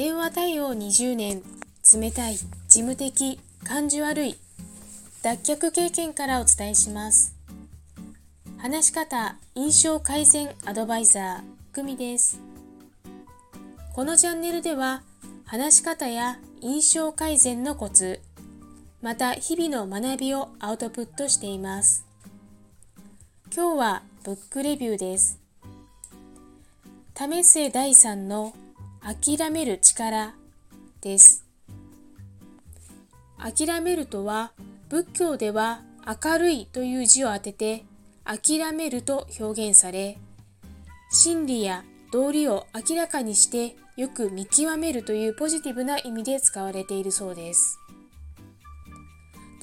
電話対応20年冷たい事務的感じ悪い脱却経験からお伝えします。話し方印象改善アドバイザー久美です。このチャンネルでは話し方や印象改善のコツまた日々の学びをアウトプットしています。今日はブックレビューです。為末大さんの諦める力です。諦めるとは仏教では明るいという字を当てて諦めると表現され真理や道理を明らかにしてよく見極めるというポジティブな意味で使われているそうです。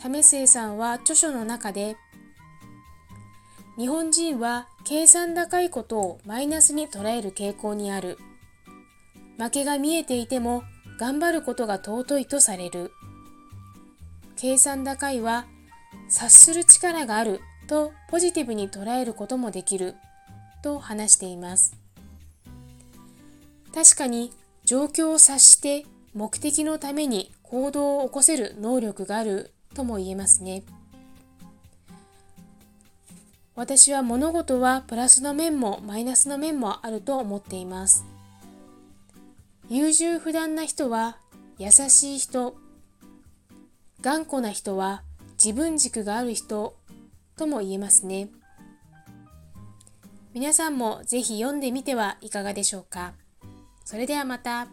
為末さんは著書の中で日本人は計算高いことをマイナスに捉える傾向にある。負けが見えていても頑張ることが尊いとされる。計算高いは察する力があるとポジティブに捉えることもできる。と話しています。確かに状況を察して目的のために行動を起こせる能力がある。とも言えますね。私は物事はプラスの面もマイナスの面もあると思っています。優柔不断な人は優しい人。頑固な人は自分軸がある人とも言えますね。皆さんもぜひ読んでみてはいかがでしょうか。それではまた。